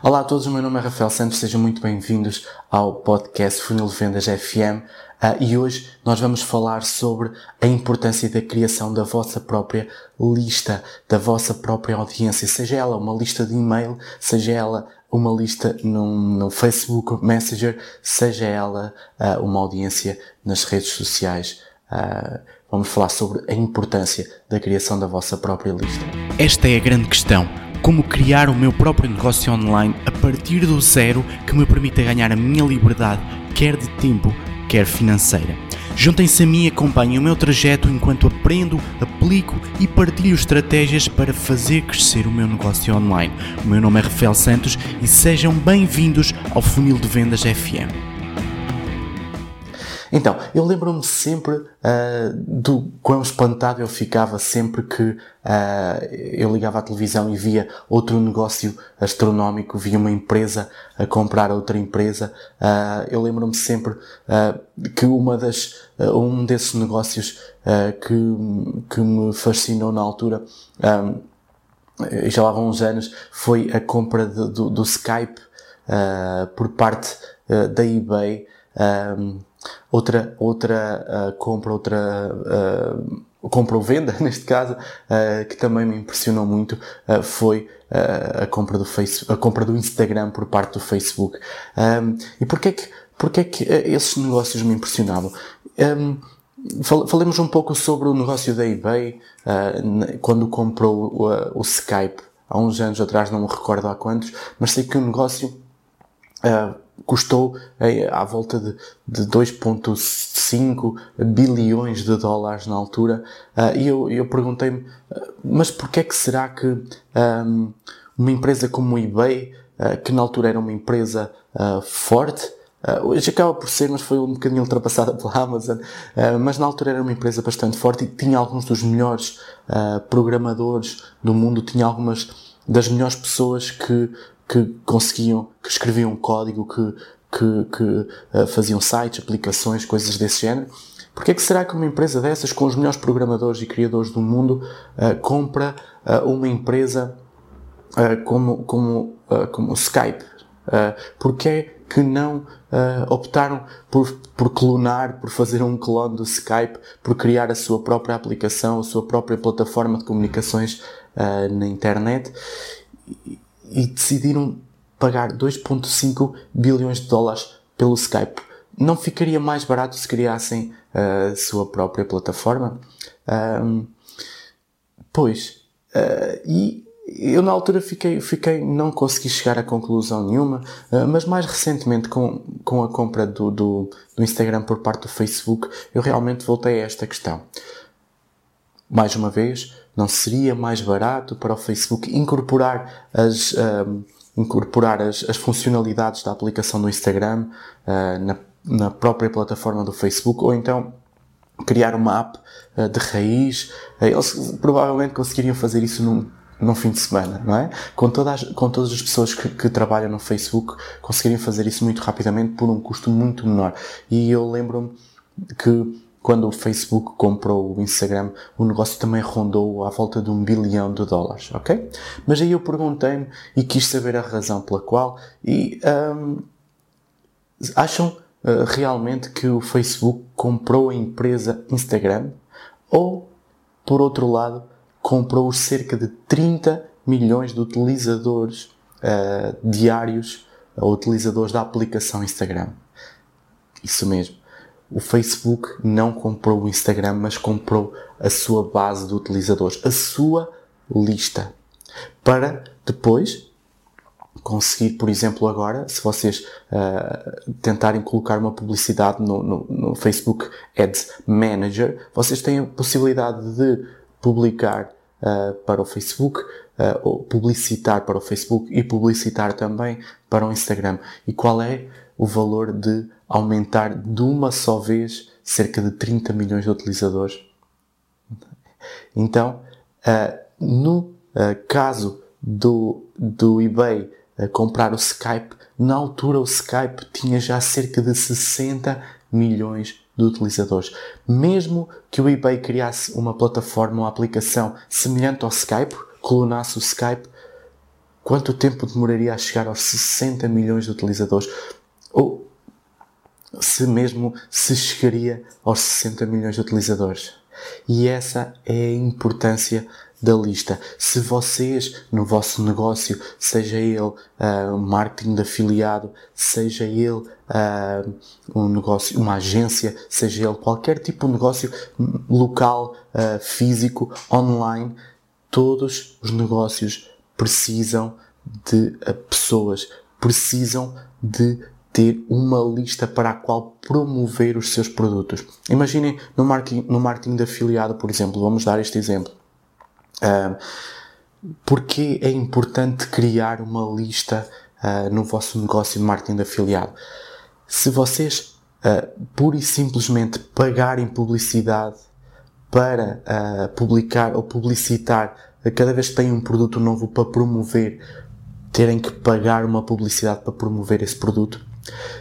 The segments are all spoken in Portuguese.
Olá a todos, o meu nome é Rafael Santos, sejam muito bem-vindos ao podcast Funil Vendas FM uh, e hoje nós vamos falar sobre a importância da criação da vossa própria lista, da vossa própria audiência, seja ela uma lista de e-mail, seja ela uma lista no Facebook Messenger, seja ela uh, uma audiência nas redes sociais. Uh, vamos falar sobre a importância da criação da vossa própria lista. Esta é a grande questão como criar o meu próprio negócio online a partir do zero que me permita ganhar a minha liberdade, quer de tempo, quer financeira. Juntem-se a mim e acompanhem o meu trajeto enquanto aprendo, aplico e partilho estratégias para fazer crescer o meu negócio online. O meu nome é Rafael Santos e sejam bem-vindos ao Funil de Vendas FM. Então, eu lembro-me sempre uh, do quão espantado eu ficava sempre que uh, eu ligava à televisão e via outro negócio astronómico, via uma empresa a comprar outra empresa. Uh, eu lembro-me sempre que uma das, um desses negócios que, que me fascinou na altura, um, já lá vão uns anos, foi a compra de, do, do, Skype por parte da eBay. Um, outra, outra uh, compra, outra uh, compra ou venda, neste caso, uh, que também me impressionou muito, foi a compra do Facebook, a compra do Instagram por parte do Facebook. Um, e porquê que, porquê que esses negócios me impressionavam? Um, falemos um pouco sobre o negócio da eBay, quando comprou o, o Skype há uns anos atrás, não me recordo há quantos, mas sei que o negócio uh, custou é, à volta de, de 2,5 bilhões de dólares na altura. Uh, e eu, eu perguntei-me, mas porquê é que será que um, uma empresa como o eBay, que na altura era uma empresa forte, hoje acaba por ser, mas foi um bocadinho ultrapassada pela Amazon, mas na altura era uma empresa bastante forte e tinha alguns dos melhores programadores do mundo, tinha algumas das melhores pessoas que que conseguiam, que escreviam código, que, que, que uh, faziam sites, aplicações, coisas desse género. Porque é que será que uma empresa dessas, com os melhores programadores e criadores do mundo, uh, compra uh, uma empresa como, como, como o Skype? Uh, Porquê que não optaram por, por clonar, por fazer um clone do Skype, por criar a sua própria aplicação, a sua própria plataforma de comunicações na internet? E decidiram pagar 2,5 bilhões de dólares pelo Skype. Não ficaria mais barato se criassem a sua própria plataforma? Um, pois, uh, e eu na altura fiquei, fiquei, não consegui chegar a conclusão nenhuma, uh, mas mais recentemente com, com a compra do, do, do Instagram por parte do Facebook, eu realmente voltei a esta questão. Mais uma vez, não seria mais barato para o Facebook incorporar as, um, incorporar as, as, funcionalidades da aplicação do Instagram uh, na, na própria plataforma do Facebook ou então criar uma app uh, de raiz? Uh, eles provavelmente conseguiriam fazer isso num, num fim de semana, não é? Com todas, com todas as pessoas que, que, trabalham no Facebook, conseguiriam fazer isso muito rapidamente por um custo muito menor. E eu lembro-me que quando o Facebook comprou o Instagram, o negócio também rondou à volta de um bilhão de dólares, ok? Mas aí eu perguntei-me e quis saber a razão pela qual e um, acham uh, realmente que o Facebook comprou a empresa Instagram ou, por outro lado, comprou cerca de 30 milhões de utilizadores uh, diários utilizadores da aplicação Instagram? Isso mesmo o Facebook não comprou o Instagram, mas comprou a sua base de utilizadores, a sua lista. Para depois conseguir, por exemplo, agora, se vocês uh, tentarem colocar uma publicidade no, no, no, Facebook Ads Manager, vocês têm a possibilidade de publicar uh, para o Facebook, uh, publicitar para o Facebook e publicitar também para o Instagram. E qual é o valor de aumentar de uma só vez cerca de 30 milhões de utilizadores. Então, uh, no uh, caso do, do eBay uh, comprar o Skype, na altura o Skype tinha já cerca de 60 milhões de utilizadores. Mesmo que o eBay criasse uma plataforma, uma aplicação semelhante ao Skype, clonasse o Skype, quanto tempo demoraria a chegar aos 60 milhões de utilizadores? Ou se mesmo se chegaria aos 60 milhões de utilizadores? E essa é a importância da lista. Se vocês, no vosso negócio, seja ele uh, marketing de afiliado, seja ele uh, um negócio, uma agência, seja ele qualquer tipo de negócio local, uh, físico, online, todos os negócios precisam de pessoas, precisam de ter uma lista para a qual promover os seus produtos. Imaginem no marketing, no marketing de afiliado, por exemplo, vamos dar este exemplo. Uh, porque é importante criar uma lista uh, no vosso negócio de marketing de afiliado? Se vocês uh, pura e simplesmente pagarem publicidade para uh, publicar ou publicitar cada vez que têm um produto novo para promover, terem que pagar uma publicidade para promover esse produto.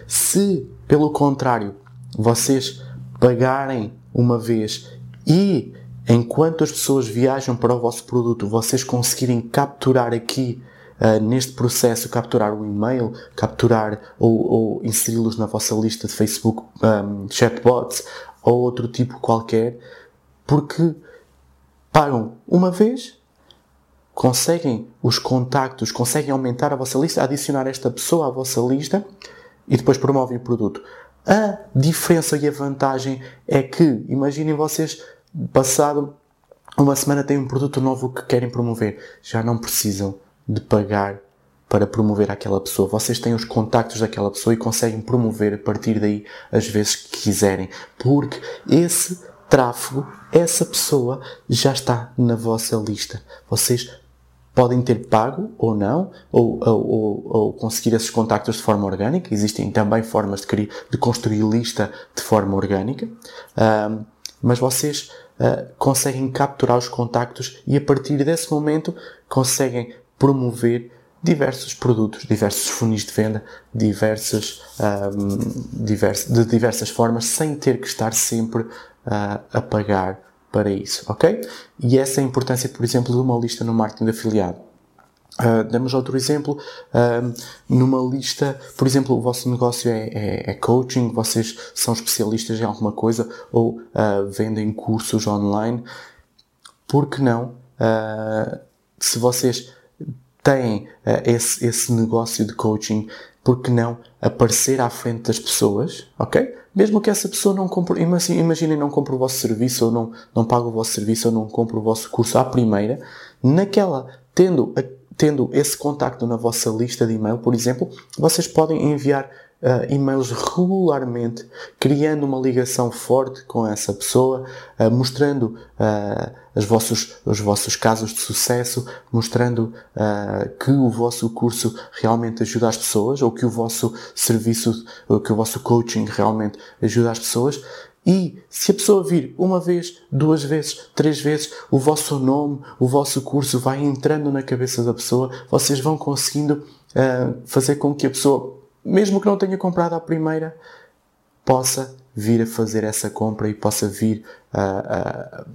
Se, pelo contrário, vocês pagarem uma vez e enquanto as pessoas viajam para o vosso produto, vocês conseguirem capturar aqui Uh, neste processo capturar o e-mail, capturar ou, ou inseri-los na vossa lista de Facebook um, chatbots ou outro tipo qualquer, porque pagam uma vez, conseguem os contactos, conseguem aumentar a vossa lista, adicionar esta pessoa à vossa lista e depois promovem o produto. A diferença e a vantagem é que, imaginem vocês passado uma semana têm um produto novo que querem promover. Já não precisam de pagar para promover aquela pessoa. Vocês têm os contactos daquela pessoa e conseguem promover a partir daí as vezes que quiserem. Porque esse tráfego, essa pessoa já está na vossa lista. Vocês podem ter pago ou não, ou, ou, ou, conseguir esses contactos de forma orgânica. Existem também formas de, criar, de construir lista de forma orgânica. Um, mas vocês uh, conseguem capturar os contactos e a partir desse momento conseguem promover diversos produtos, diversos funis de venda, diversas, um, divers, de diversas formas, sem ter que estar sempre uh, a pagar para isso, ok? E essa é a importância, por exemplo, de uma lista no marketing de afiliado. Uh, damos outro exemplo, uh, numa lista, por exemplo, o vosso negócio é, é, é, coaching, vocês são especialistas em alguma coisa ou uh, vendem cursos online, por que não, se vocês têm esse, esse negócio de coaching, por que não aparecer à frente das pessoas, ok? Mesmo que essa pessoa não compre, imaginem não compre o vosso serviço ou não, não pague o vosso serviço ou não compre o vosso curso à primeira, naquela, tendo tendo esse contacto na vossa lista de e-mail, por exemplo, vocês podem enviar uh, e-mails regularmente, criando uma ligação forte com essa pessoa, uh, mostrando os, vossos, os vossos casos de sucesso, mostrando que o vosso curso realmente ajuda as pessoas, ou que o vosso serviço, ou que o vosso coaching realmente ajuda as pessoas, e se a pessoa vir uma vez, duas vezes, três vezes, o vosso nome, o vosso curso vai entrando na cabeça da pessoa, vocês vão conseguindo uh, fazer com que a pessoa, mesmo que não tenha comprado à primeira, possa vir a fazer essa compra e possa vir a,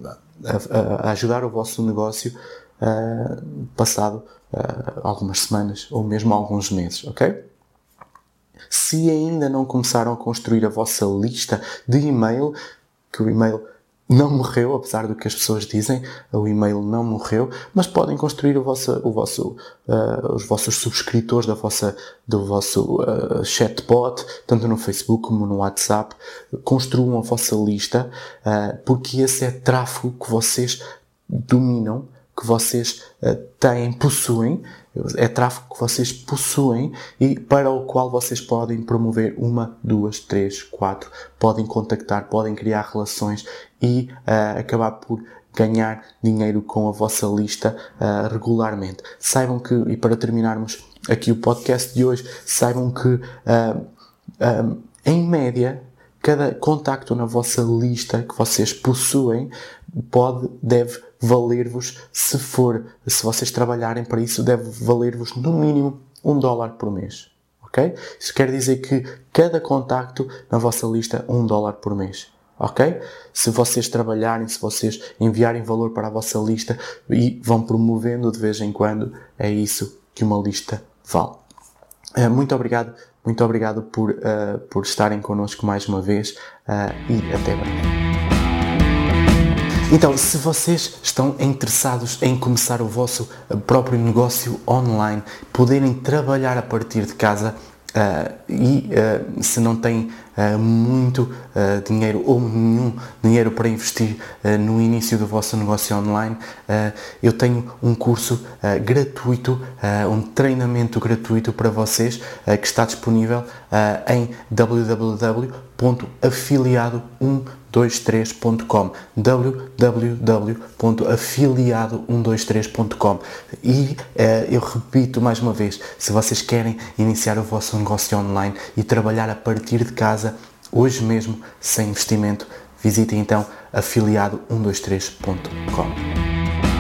a, a ajudar o vosso negócio uh, passado uh, algumas semanas ou mesmo alguns meses, ok? Se ainda não começaram a construir a vossa lista de e-mail, que o e-mail não morreu, apesar do que as pessoas dizem, o e-mail não morreu, mas podem construir o vosso, o vosso, uh, os vossos subscritores da vossa, do vosso uh, chatbot, tanto no Facebook como no WhatsApp. Construam a vossa lista, uh, porque esse é tráfego que vocês dominam, que vocês têm, possuem, é tráfego que vocês possuem e para o qual vocês podem promover uma, duas, três, quatro, podem contactar, podem criar relações e uh, acabar por ganhar dinheiro com a vossa lista uh, regularmente. Saibam que, e para terminarmos aqui o podcast de hoje, saibam que uh, em média cada contacto na vossa lista que vocês possuem pode, deve valer-vos, se for, se vocês trabalharem para isso, deve valer-vos no mínimo um dólar por mês. Ok? Isso quer dizer que cada contacto na vossa lista um dólar por mês. Ok? Se vocês trabalharem, se vocês enviarem valor para a vossa lista e vão promovendo de vez em quando, é isso que uma lista vale. Uh, muito obrigado, muito obrigado por, uh, por estarem connosco mais uma vez uh, e até breve. Então, se vocês estão interessados em começar o vosso próprio negócio online, poderem trabalhar a partir de casa, Uh, e uh, se não têm uh, muito dinheiro ou nenhum dinheiro para investir no início do vosso negócio online, eu tenho um curso gratuito, um treinamento gratuito para vocês que está disponível em www.afiliado1 123.com www.afiliado123.com e uh, eu repito mais uma vez, se vocês querem iniciar o vosso negócio online e trabalhar a partir de casa, hoje mesmo, sem investimento, visitem então afiliado123.com.